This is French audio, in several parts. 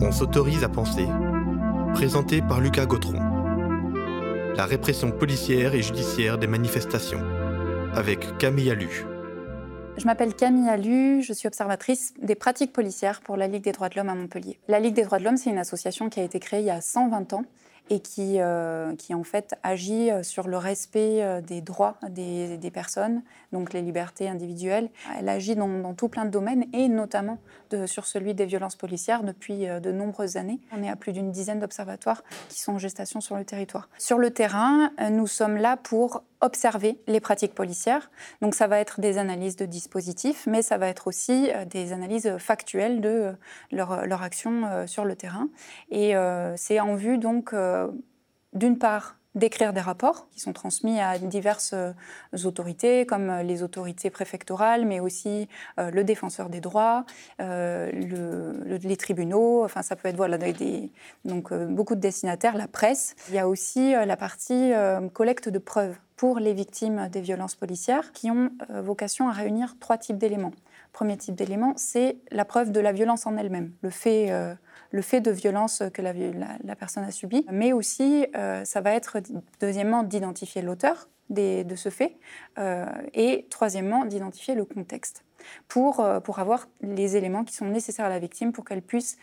On s'autorise à penser. Présenté par Lucas Gautron. La répression policière et judiciaire des manifestations. Avec Camille Allu. Je m'appelle Camille Allu, je suis observatrice des pratiques policières pour la Ligue des droits de l'homme à Montpellier. La Ligue des droits de l'homme, c'est une association qui a été créée il y a 120 ans et qui, euh, qui en fait agit euh, sur le respect euh, des droits des, des, personnes, donc les libertés individuelles. Elle agit dans, tout plein de domaines et notamment sur celui des violences policières depuis de nombreuses années. On est à plus d'une dizaine d'observatoires qui sont en gestation sur le territoire. Sur le terrain, nous sommes là pour observer les pratiques policières. Donc ça va être des analyses de dispositifs, mais ça va être aussi des analyses factuelles de leur, leur action sur le terrain. Et c'est en vue donc d'une part, d'écrire des rapports qui sont transmis à diverses euh, autorités, comme euh, les autorités préfectorales, mais aussi euh, le défenseur des droits, les tribunaux, enfin ça peut être voilà, donc, beaucoup de destinataires, la presse. Il y a aussi la partie collecte de preuves pour les victimes des violences policières qui ont vocation à réunir trois types d'éléments. Premier type d'élément, c'est la preuve de la violence en elle-même, le fait le fait de violence que la, personne a subi, mais aussi euh, ça va être deuxièmement d'identifier l'auteur de ce fait euh, et troisièmement d'identifier le contexte pour, euh, pour avoir les éléments qui sont nécessaires à la victime pour qu'elle puisse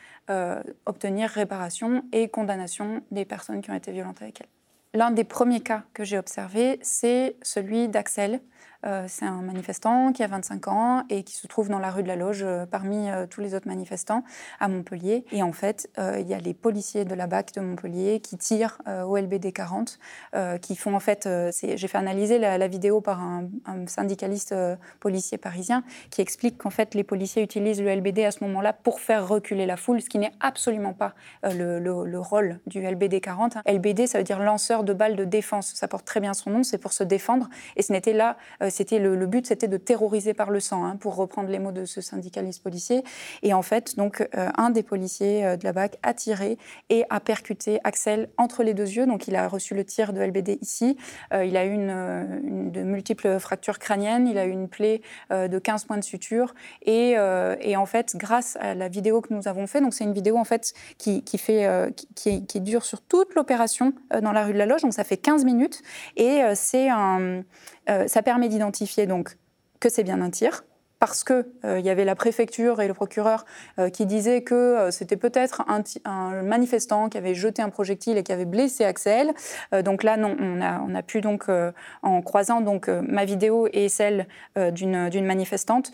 obtenir réparation et condamnation des personnes qui ont été violentes avec elle. L'un des premiers cas que j'ai observé, c'est celui d'Axel, c'est un manifestant qui a 25 ans et qui se trouve dans la rue de la Loge euh, parmi euh, tous les autres manifestants à Montpellier. Et en fait, il y a les policiers de la BAC de Montpellier qui tirent au LBD 40, qui font en fait, j'ai fait analyser la, vidéo par un, syndicaliste policier parisien qui explique qu'en fait les policiers utilisent le LBD à ce moment-là pour faire reculer la foule, ce qui n'est absolument pas le, le, rôle du LBD 40. LBD, ça veut dire lanceur de balles de défense. Ça porte très bien son nom, c'est pour se défendre. Et ce n'était là c'était le, but, c'était de terroriser par le sang, hein, pour reprendre les mots de ce syndicaliste policier. Et en fait, donc, euh, un des policiers euh, de la BAC a tiré et a percuté Axel entre les deux yeux. Donc, il a reçu le tir de LBD ici. Euh, il a eu de multiples fractures crâniennes. Il a eu une plaie de 15 points de suture. Et, en fait, grâce à la vidéo que nous avons fait, donc c'est une vidéo en fait qui, dure sur toute l'opération dans la rue de la Loge. Donc, ça fait 15 minutes. Et ça permet d'identifier identifier donc que c'est bien un tir, parce qu'il euh, y avait la préfecture et le procureur euh, qui disaient que euh, c'était peut-être un, manifestant qui avait jeté un projectile et qui avait blessé Axel. donc là, non, on a, on a pu donc, en croisant donc ma vidéo et celle d'une manifestante,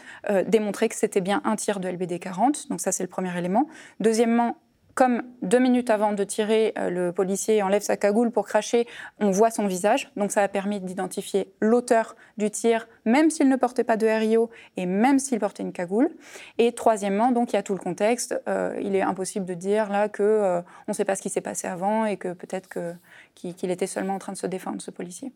démontrer que c'était bien un tir de LBD 40. Donc ça, c'est le premier élément. Deuxièmement, comme deux minutes avant de tirer, euh, le policier enlève sa cagoule pour cracher, on voit son visage. Donc ça a permis d'identifier l'auteur du tir, même s'il ne portait pas de RIO et même s'il portait une cagoule. Et troisièmement, donc il y a tout le contexte. Euh, il est impossible de dire là que euh, on ne sait pas ce qui s'est passé avant et que peut-être qu'il était seulement en train de se défendre, ce policier.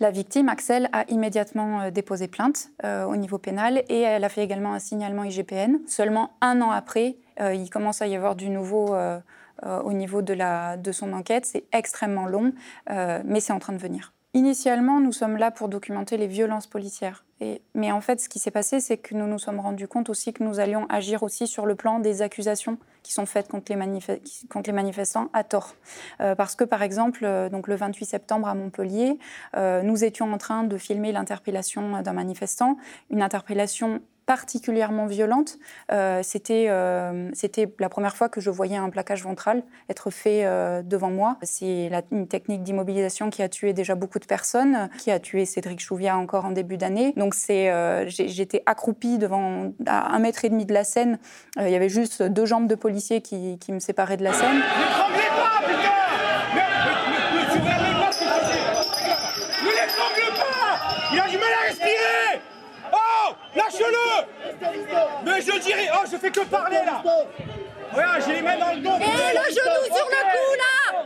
La victime, Axel, a immédiatement déposé plainte au niveau pénal et elle a fait également un signalement IGPN. Seulement un an après, euh, il commence à y avoir du nouveau euh, euh, au niveau de, la, de son enquête. C'est extrêmement long, mais c'est en train de venir. Initialement, nous sommes là pour documenter les violences policières. Mais en fait, ce qui s'est passé, c'est que nous nous sommes rendus compte aussi que nous allions agir aussi sur le plan des accusations qui sont faites contre les, contre les manifestants à tort. parce que, par exemple, donc le 28 septembre à Montpellier, nous étions en train de filmer l'interpellation d'un manifestant, une interpellation particulièrement violente. Euh, c'était, euh, c'était la première fois que je voyais un plaquage ventral être fait euh, devant moi. C'est une technique d'immobilisation qui a tué déjà beaucoup de personnes, qui a tué Cédric Chouviat encore en début d'année. Donc c'est, j'étais accroupie devant à un mètre et demi de la scène. Il y avait juste deux jambes de policiers qui, qui me séparaient de la scène. Mais je dirais... Oh, je fais que parler, là. Regarde, j'ai les mains dans le dos. Et le genou sur le cou, là.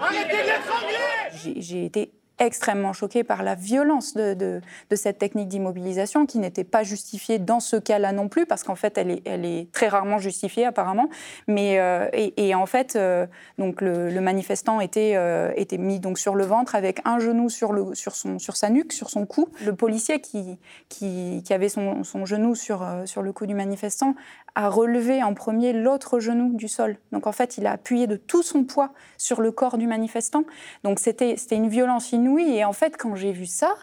Arrêtez de l'étrangler J'ai été extrêmement choquée par la violence de, de, cette technique d'immobilisation qui n'était pas justifiée dans ce cas-là non plus, parce qu'en fait, elle est, elle est, très rarement justifiée apparemment. Mais, euh, et, en fait, euh, donc le, manifestant était, euh, était mis donc sur le ventre avec un genou sur, le, sur, son, sur sa nuque, sur son cou. Le policier qui, qui, qui avait son, son, genou sur, sur le cou du manifestant a relevé en premier l'autre genou du sol. Donc en fait, il a appuyé de tout son poids sur le corps du manifestant. Donc c'était une violence inouïe. Et en fait, quand j'ai vu ça,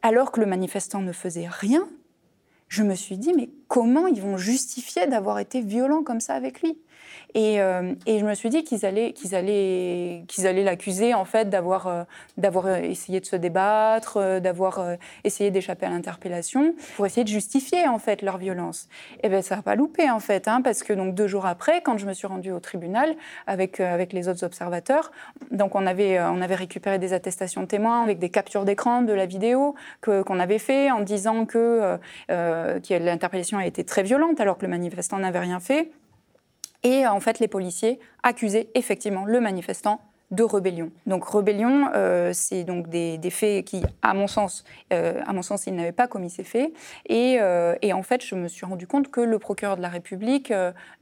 alors que le manifestant ne faisait rien, je me suis dit, mais comment ils vont justifier d'avoir été violents comme ça avec lui? Euh, et, je me suis dit qu'ils allaient, qu'ils allaient, qu'ils allaient l'accuser en fait d'avoir, euh, d'avoir euh, essayé de se débattre, d'avoir essayé d'échapper à l'interpellation, pour essayer de justifier en fait leur violence. Et eh bien ça n'a pas loupé en fait, hein, parce que donc deux jours après, quand je me suis rendue au tribunal avec avec les autres observateurs, donc on avait on avait récupéré des attestations de témoins avec des captures d'écran de la vidéo que, qu'on avait fait en disant que, que l'interpellation a été très violente alors que le manifestant n'avait rien fait. Et en fait, les policiers accusaient effectivement le manifestant de rébellion. Donc rébellion, euh, c'est donc des, faits qui, à mon sens, euh, à mon sens, il n'avait pas commis ces faits. Euh, et, en fait, je me suis rendu compte que le procureur de la République,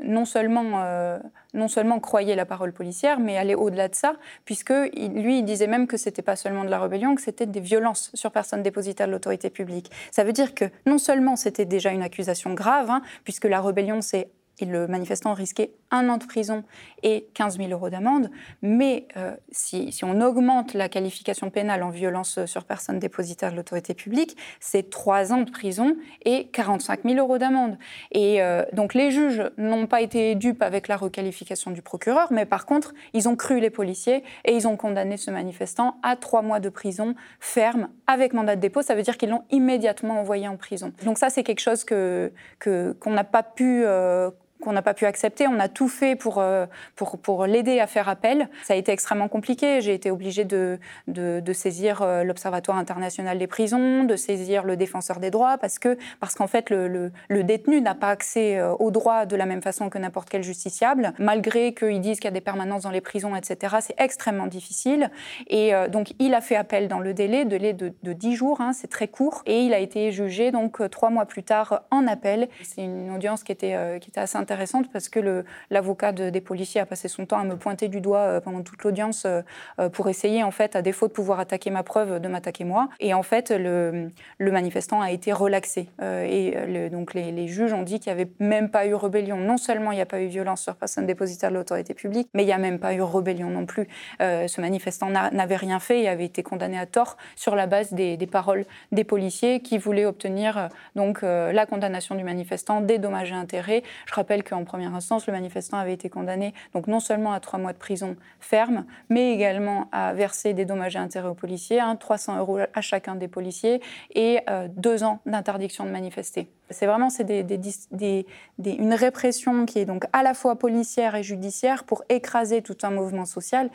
non seulement non seulement croyait la parole policière, mais allait au-delà de ça, puisque lui, il disait même que c'était pas seulement de la rébellion, que c'était des violences sur personne dépositaire de l'autorité publique. Ça veut dire que non seulement c'était déjà une accusation grave, hein, puisque la rébellion, c'est et le manifestant risquait un an de prison et 15 000 euros d'amende. Mais euh, si, on augmente la qualification pénale en violence sur personne dépositaire de l'autorité publique, c'est trois ans de prison et 45 000 euros d'amende. Et euh, donc les juges n'ont pas été dupes avec la requalification du procureur, mais par contre, ils ont cru les policiers et ils ont condamné ce manifestant à trois mois de prison ferme avec mandat de dépôt. Ça veut dire qu'ils l'ont immédiatement envoyé en prison. Donc ça, c'est quelque chose que qu'on n'a pas pu euh, qu'on n'a pas pu accepter. On a tout fait pour, euh, pour, pour l'aider à faire appel. Ça a été extrêmement compliqué. J'ai été obligée de, de, saisir euh, l'Observatoire international des prisons, de saisir le défenseur des droits, parce que parce qu'en fait, le, le, détenu n'a pas accès euh, aux droits de la même façon que n'importe quel justiciable, malgré qu'ils disent qu'il y a des permanences dans les prisons, etc. C'est extrêmement difficile. Et donc, il a fait appel dans le délai, délai de, de 10 jours, hein, c'est très court, et il a été jugé donc trois mois plus tard en appel. C'est une audience qui était, qui était assez intéressante parce que l'avocat des policiers a passé son temps à me pointer du doigt euh, pendant toute l'audience euh, euh, pour essayer, en fait, à défaut de pouvoir attaquer ma preuve, de m'attaquer moi. Et en fait, le, manifestant a été relaxé. et donc les, juges ont dit qu'il n'y avait même pas eu rébellion. Non seulement il n'y a pas eu violence sur personne dépositaire de l'autorité publique, mais il n'y a même pas eu rébellion non plus. ce manifestant n'avait rien fait et avait été condamné à tort sur la base des, des paroles des policiers qui voulaient obtenir donc la condamnation du manifestant, des dommages et intérêts. Je rappelle qu'en première instance, le manifestant avait été condamné donc non seulement à trois mois de prison ferme, mais également à verser des dommages et intérêts aux policiers, 300 hein, euros à chacun des policiers et euh, deux ans d'interdiction de manifester. C'est vraiment c'est une répression qui est donc à la fois policière et judiciaire pour écraser tout un mouvement social,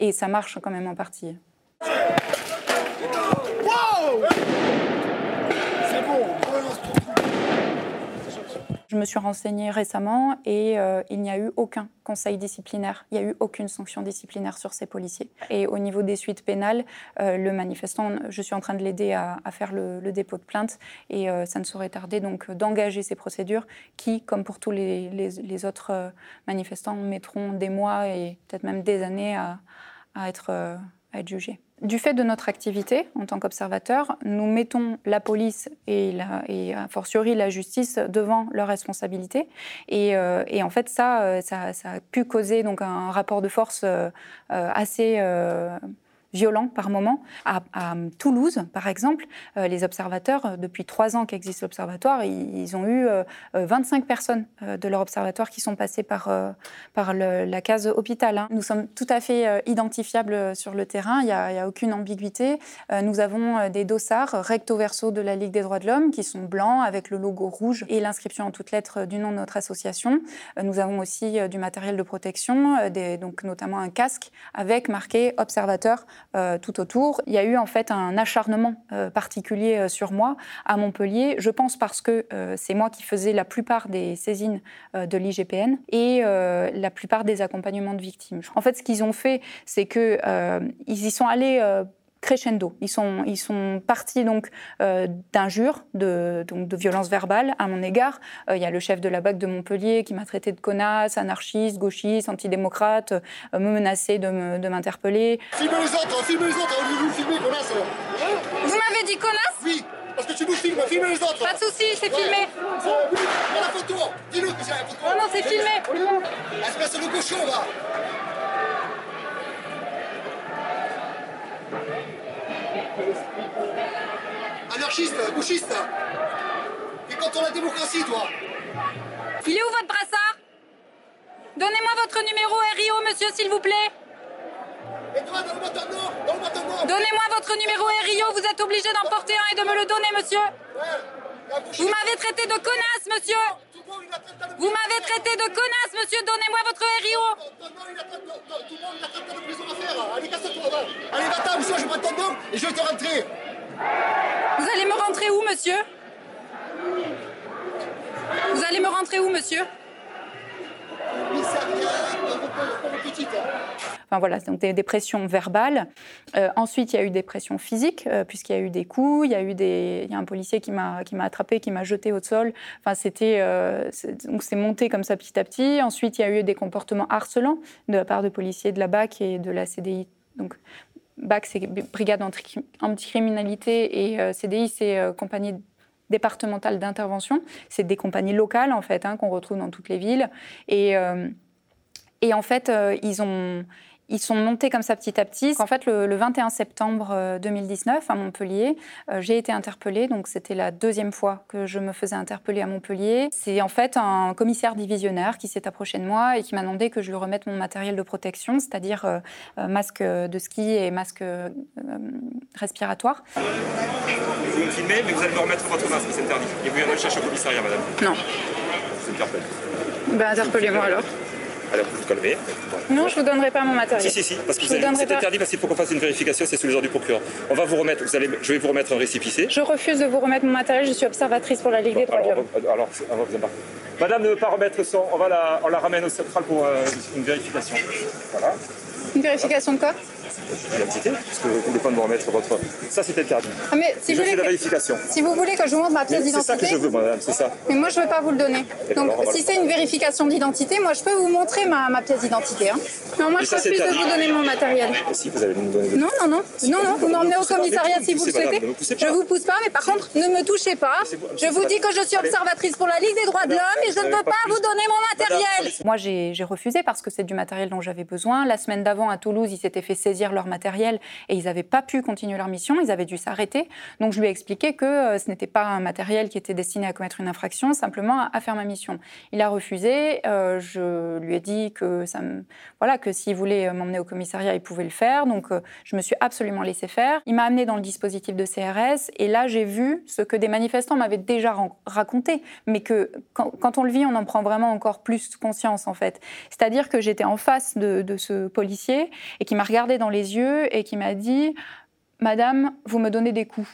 et ça marche quand même en partie. Je me suis renseignée récemment et euh, il n'y a eu aucun conseil disciplinaire, il n'y a eu aucune sanction disciplinaire sur ces policiers. Et au niveau des suites pénales, euh, le manifestant, je suis en train de l'aider à, faire le, dépôt de plainte et euh, ça ne saurait tarder donc d'engager ces procédures qui, comme pour tous les, autres manifestants, mettront des mois et peut-être même des années à, être, à être jugés. Du fait de notre activité en tant qu'observateur, nous mettons la police et, la, et a fortiori la justice devant leurs responsabilités. Et, euh, en fait, ça, euh, ça, ça, a pu causer donc un rapport de force euh, assez violents par moment. À, Toulouse, par exemple, euh, les observateurs, euh, depuis trois ans qu'existe l'observatoire, ils, ont eu 25 euh, personnes de leur observatoire qui sont passées par, par la case hôpital. Hein. Nous sommes tout à fait identifiables sur le terrain, il n'y a, aucune ambiguïté. nous avons des dossards recto-verso de la Ligue des droits de l'homme qui sont blancs avec le logo rouge et l'inscription en toutes lettres du nom de notre association. nous avons aussi du matériel de protection, donc notamment un casque avec marqué observateur euh, tout autour. Il y a eu en fait un acharnement euh, particulier euh, sur moi à Montpellier. Je pense parce que c'est moi qui faisais la plupart des saisines de l'IGPN et la plupart des accompagnements de victimes. En fait, ce qu'ils ont fait, c'est qu'ils y sont allés crescendo. Ils sont, ils sont partis donc euh, d'injures, de, donc de violences verbales à mon égard. Euh, il y a le chef de la BAC de Montpellier qui m'a traité de connasse, anarchiste, gauchiste, antidémocrate, euh, me menaçait de m'interpeller. Filmez les autres, filmez les autres, vous filmez connasse Vous m'avez dit connasse? Oui. Parce que tu nous filmes, filme les autres. Pas de soucis, c'est filmé. Prends la photo. Dis-nous que c'est la photo. Non, non, c'est filmé. Espèce de cochon, va. Anarchiste, gauchiste. T'es contre la démocratie, toi. Il est où votre brassard? Donnez-moi votre numéro RIO, monsieur, s'il vous plaît. Et toi, donne-moi ton nom. Donne-moi ton nom. Donnez-moi votre numéro RIO, vous êtes obligé d'en porter un et de me le donner, monsieur. Ouais. Vous m'avez traité de connasse, monsieur. Vous m'avez traité de connasse, monsieur. Donnez-moi votre RIO. Tout le monde, traité de prison à faire. Allez, casse-toi, va. Allez, va-t'en, sinon je prends ton nom et je vais te rentrer. Vous allez me rentrer où, monsieur? Vous allez me rentrer où, monsieur? Commissariat, petite. Enfin voilà, donc des, des pressions verbales. Euh, ensuite, il y a eu des pressions physiques, euh, puisqu'il y a eu des coups, il y a eu des, il y a un policier qui m'a qui m'a attrapé, qui m'a jeté au sol. Enfin, c'était euh, donc c'est monté comme ça petit à petit. Ensuite, il y a eu des comportements harcelants de la part de policiers de la BAC et de la CDI. Donc BAC, c'est brigade anti- anticriminalité et CDI, c'est compagnie départementale d'intervention. C'est des compagnies locales en fait hein, qu'on retrouve dans toutes les villes et et en fait, ils, ont, ils sont montés comme ça petit à petit. En fait, le, le 21 septembre euh, 2019, à Montpellier, euh, j'ai été interpellée. Donc, c'était la deuxième fois que je me faisais interpeller à Montpellier. C'est en fait un commissaire divisionnaire qui s'est approché de moi et qui m'a demandé que je lui remette mon matériel de protection, c'est-à-dire euh, euh, masque de ski et masque euh, respiratoire. Vous me filmez, mais vous allez me remettre votre masque, c'est interdit. Et vous viendrez le chercher au commissariat, madame? Non. Vous interpelle. Ben, interpellez-moi alors. Alors, vous vous calmez. Non, je vous donnerai pas mon matériel. Si, si, si, parce que c'est interdit parce qu'il faut qu'on fasse une vérification, c'est sous les ordres du procureur. On va vous remettre, vous allez, je vais vous remettre un récipicé. Je refuse de vous remettre mon matériel. Je suis observatrice pour la Ligue des droits de Alors, l'homme. on va vous embarquer. Madame ne veut pas remettre son. On, va la, on la ramène au central pour euh, une vérification. Voilà. Une vérification de quoi? L'identité, parce que vous ne voulez pas me remettre votre. Ça, c'est interdit. Ah, mais si je vous, fais voulez la que, vérification. si vous voulez que je vous montre ma pièce C'est ça que d'identité, je veux, madame, c'est ça. mais moi je ne veux pas vous le donner. D'accord, Donc si c'est une vérification d'identité, moi je peux vous montrer ma, ma pièce d'identité. hein. Non, moi Mais je refuse de vous donner mon matériel. Et si, vous allez nous donner. Non, non, non, non, non, vous m'emmenez au commissariat ne si me vous le souhaitez. ne me Je pas. vous pousse pas, mais par contre, ne me touchez pas. Je vous dis que je suis observatrice pour la Ligue des droits de l'homme et je ne peux pas vous donner mon matériel. Moi, j'ai j'ai refusé parce que c'est du matériel dont j'avais besoin. La semaine d'avant, à Toulouse, ils s'étaient fait saisir leur matériel et ils n'avaient pas pu continuer leur mission. Ils avaient dû s'arrêter. Donc, je lui ai expliqué que euh, ce n'était pas un matériel qui était destiné à commettre une infraction, simplement à, faire ma mission. Il a refusé. Euh, je lui ai dit que ça voilà, que s'il voulait m'emmener au commissariat, il pouvait le faire. Donc, euh, je me suis absolument laissé faire. Il m'a amené dans le dispositif de CRS et là, j'ai vu ce que des manifestants m'avaient déjà raconté, mais que quand, quand on le vit, on en prend vraiment encore plus conscience, en fait. C'est-à-dire que j'étais en face de, de ce policier et qui m'a regardé dans les yeux et qui m'a dit Madame, vous me donnez des coups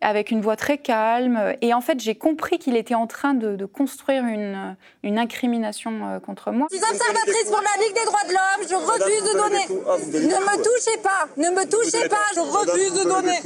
avec une voix très calme. Et en fait, j'ai compris qu'il était en train de, de construire une, une incrimination euh, contre moi. Je suis observatrice pour la Ligue des droits de l'homme, je refuse de donner. Ne me touchez pas, ne me touchez pas, je refuse de donner.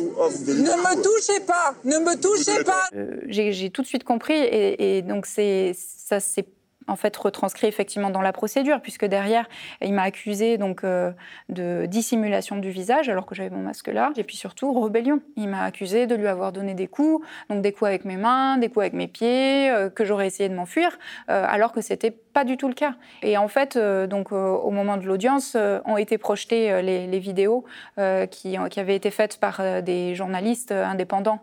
Ne me touchez pas, ne me touchez pas. Euh, j'ai tout de suite compris et, et donc ça s'est en fait retranscrit effectivement dans la procédure puisque derrière il m'a accusé donc euh, de dissimulation du visage alors que j'avais mon masque là et puis surtout rébellion. Il m'a accusé de lui avoir donné des coups donc des coups avec mes mains, des coups avec mes pieds, euh, que j'aurais essayé de m'enfuir euh, alors que c'était pas du tout le cas. Et en fait euh, donc euh, au moment de l'audience euh, ont été projetées les, vidéos qui, avaient été faites par des journalistes indépendants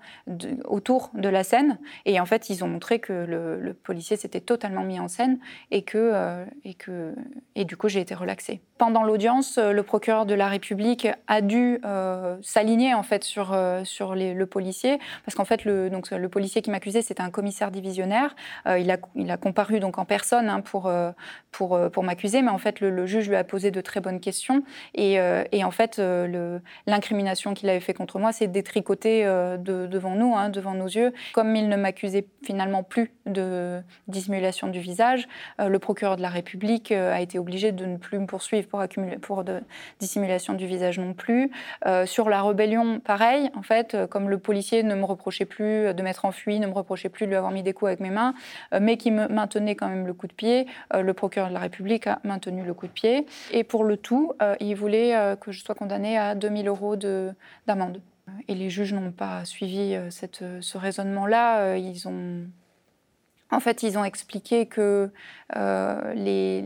autour de la scène et en fait, ils ont montré que le, policier s'était totalement mis en scène et que, et que et du coup, j'ai été relaxée. Pendant l'audience, le procureur de la République a dû s'aligner en fait sur sur le policier parce qu'en fait, le donc le policier qui m'accusait, c'était un commissaire divisionnaire. Il a il a comparu donc en personne hein, pour euh, euh, pour m'accuser, mais en fait, le, juge lui a posé de très bonnes questions et, euh, en fait, l'incrimination qu'il avait fait contre moi, c'est détricoté euh, de- devant nous, hein, devant nos yeux. Comme il ne m'accusait finalement plus de dissimulation du visage, le procureur de la République a été obligé de ne plus me poursuivre pour, dissimulation du visage non plus. Sur la rébellion, pareil, en fait, comme le policier ne me reprochait plus de m'être enfui, ne me reprochait plus de lui avoir mis des coups avec mes mains, mais qui me maintenait quand même le coup de pied, le procureur de la République a maintenu le coup de pied. Et pour le tout, euh, il voulait euh, que je sois condamnée à 2000 euros de- d'amende. Et les juges n'ont pas suivi ce raisonnement-là. Ils ont en fait, ils ont expliqué que euh, les,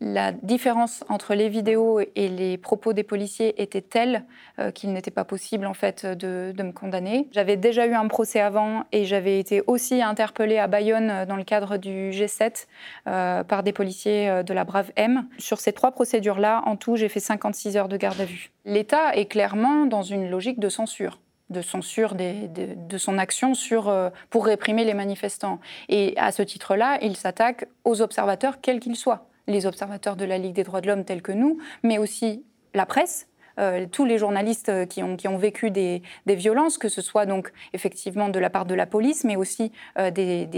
la différence entre les vidéos et les propos des policiers était telle euh, qu'il n'était pas possible en fait de, me condamner. J'avais déjà eu un procès avant et j'avais été aussi interpellée à Bayonne euh, dans le cadre du G7 par des policiers de la Brave M. Sur ces trois procédures-là, en tout, j'ai fait 56 heures de garde à vue. L'État est clairement dans une logique de censure de censure de, son action sur, euh, pour réprimer les manifestants. Et à ce titre-là, il s'attaque aux observateurs, quels qu'ils soient. Les observateurs de la Ligue des droits de l'homme tels que nous, mais aussi la presse, euh, tous les journalistes euh, qui ont, vécu des, violences, que ce soit donc effectivement de la part de la police, mais aussi euh, des,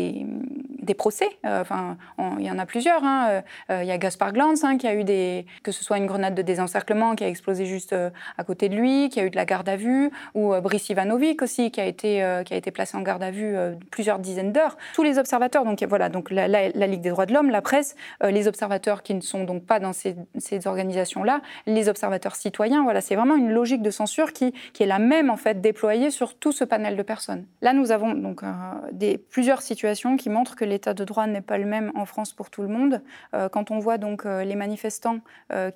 procès. enfin, il y en a plusieurs. Hein. Il y a Gaspard Glantz hein, qui a eu des, que ce soit une grenade de désencerclement qui a explosé juste à côté de lui, qui a eu de la garde à vue, ou Brice Ivanovic aussi qui a été, qui placé en garde à vue plusieurs dizaines d'heures. Tous les observateurs, donc voilà, donc la, la, Ligue des droits de l'homme, la presse, les observateurs qui ne sont donc pas dans ces, ces organisations-là, les observateurs citoyens voilà, c'est vraiment une logique de censure qui, est la même en fait déployée sur tout ce panel de personnes. Là, nous avons donc euh, plusieurs situations qui montrent que l'état de droit n'est pas le même en France pour tout le monde. Euh, quand on voit donc euh, les manifestants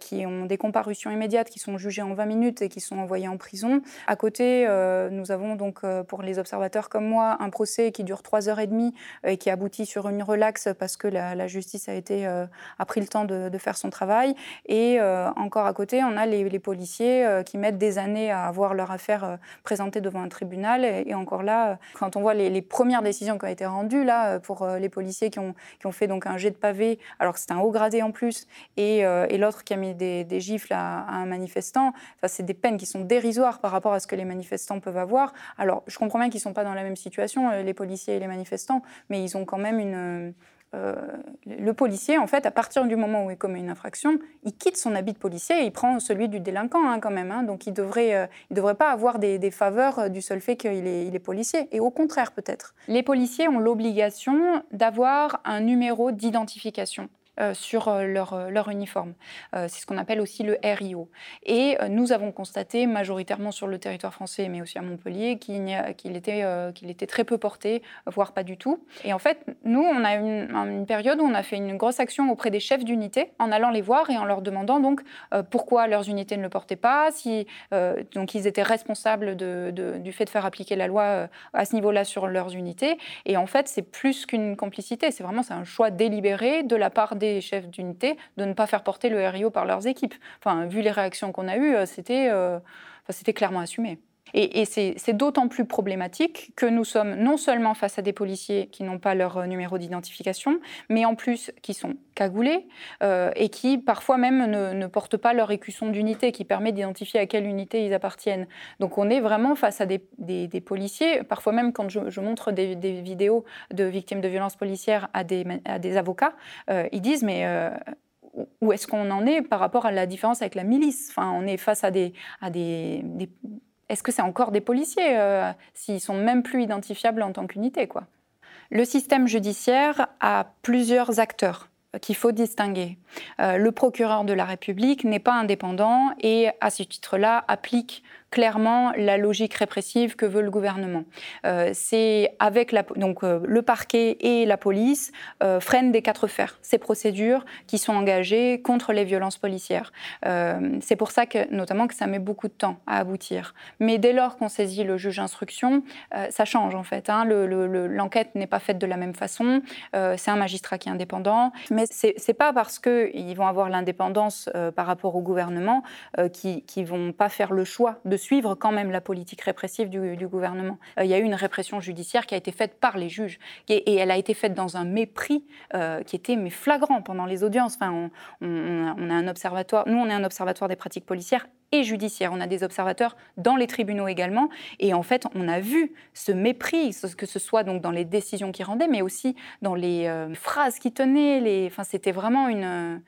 qui ont des comparutions immédiates, qui sont jugés en 20 minutes et qui sont envoyés en prison, à côté, nous avons donc pour les observateurs comme moi un procès qui dure 3 heures et demie et qui aboutit sur une relaxe parce que la, justice a pris le temps de, faire son travail. Et encore à côté, on a les policiers euh, qui mettent des années à avoir leur affaire euh, présentée devant un tribunal. Et, encore là, euh, quand on voit les, premières décisions qui ont été rendues là pour les policiers qui ont, qui ont fait donc un jet de pavé, alors que c'est un haut gradé en plus, et, et l'autre qui a mis des, gifles à, un manifestant, c'est des peines qui sont dérisoires par rapport à ce que les manifestants peuvent avoir. Alors, je comprends bien qu'ils ne sont pas dans la même situation, les policiers et les manifestants, mais ils ont quand même une euh, le policier, en fait, à partir du moment où il commet une infraction, il quitte son habit de policier et il prend celui du délinquant hein, quand même. Hein. donc il devrait, euh, devrait pas avoir des, faveurs euh, du seul fait qu'il est, il est policier. Et au contraire, peut-être. Les policiers ont l'obligation d'avoir un numéro d'identification. Euh, sur euh, leur, euh, leur, uniforme. c'est ce qu'on appelle aussi le RIO. Et nous avons constaté majoritairement sur le territoire français, mais aussi à Montpellier, qu'il était, très peu porté, voire pas du tout. Et en fait, nous, on a une, une période où on a fait une grosse action auprès des chefs d'unité, en allant les voir et en leur demandant donc pourquoi leurs unités ne le portaient pas, si donc ils étaient responsables du fait de faire appliquer la loi à ce niveau-là sur leurs unités. Et en fait, c'est plus qu'une complicité, c'est vraiment un choix délibéré de la part des chefs d'unité de ne pas faire porter le RIO par leurs équipes. Enfin, vu les réactions qu'on a eues, euh, euh, c'était clairement assumé. Et, c'est d'autant plus problématique que nous sommes non seulement face à des policiers qui n'ont pas leur euh, numéro d'identification, mais en plus qui sont cagoulés et qui parfois même ne, portent pas leur écusson d'unité qui permet d'identifier à quelle unité ils appartiennent. Donc on est vraiment face à des, policiers, parfois même quand je, montre des, vidéos de victimes de violences policières à des, avocats, ils disent mais... où est-ce qu'on en est par rapport à la différence avec la milice? Enfin, On est face à des, est-ce que c'est encore des policiers euh, s'ils sont même plus identifiables en tant qu'unité Le système judiciaire a plusieurs acteurs qu'il faut distinguer. Euh, le procureur de la République n'est pas indépendant et, à ce titre-là, applique clairement la logique répressive que veut le gouvernement. Euh, c'est avec donc euh, le parquet et la police euh, freinent des quatre fers ces procédures qui sont engagées contre les violences policières. c'est pour ça que notamment que ça met beaucoup de temps à aboutir. Mais dès lors qu'on saisit le juge d'instruction, ça change en fait. Hein. L'enquête n'est pas faite de la même façon. c'est un magistrat qui est indépendant, mais c'est pas parce qu'ils vont avoir l'indépendance par rapport au gouvernement qu'ils qui vont pas faire le choix de suivre quand même la politique répressive du, gouvernement. Euh, il y a eu une répression judiciaire qui a été faite par les juges et, elle a été faite dans un mépris euh, qui était mais flagrant pendant les audiences. Enfin, on, a un observatoire, nous on est un observatoire des pratiques policières et judiciaires. On a des observateurs dans les tribunaux également. Et en fait, on a vu ce mépris, que ce soit donc dans les décisions qu'ils rendaient, mais aussi dans les euh, phrases qu'ils tenaient. Enfin, c'était vraiment une.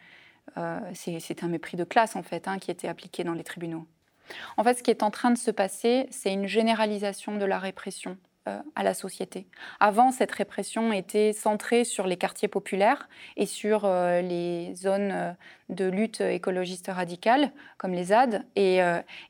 c'est un mépris de classe, en fait, hein, qui était appliqué dans les tribunaux. En fait, ce qui est en train de se passer, c'est une généralisation de la répression à la société. Avant, cette répression était centrée sur les quartiers populaires et sur les zones de lutte écologiste radicale, comme les ZAD. Et,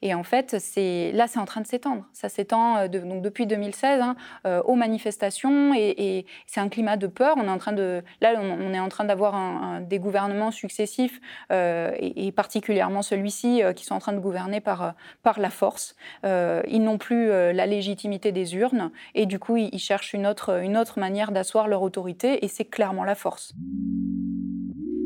et en fait, là, c'est en train de s'étendre. Ça s'étend donc depuis 2016 hein, aux manifestations et, c'est un climat de peur. On est en train de, là, on, est en train d'avoir des gouvernements successifs et, particulièrement celui-ci qui sont en train de gouverner par, par la force. ils n'ont plus la légitimité des urnes et du coup, ils cherchent une autre, une autre manière d'asseoir leur autorité et c'est clairement la force.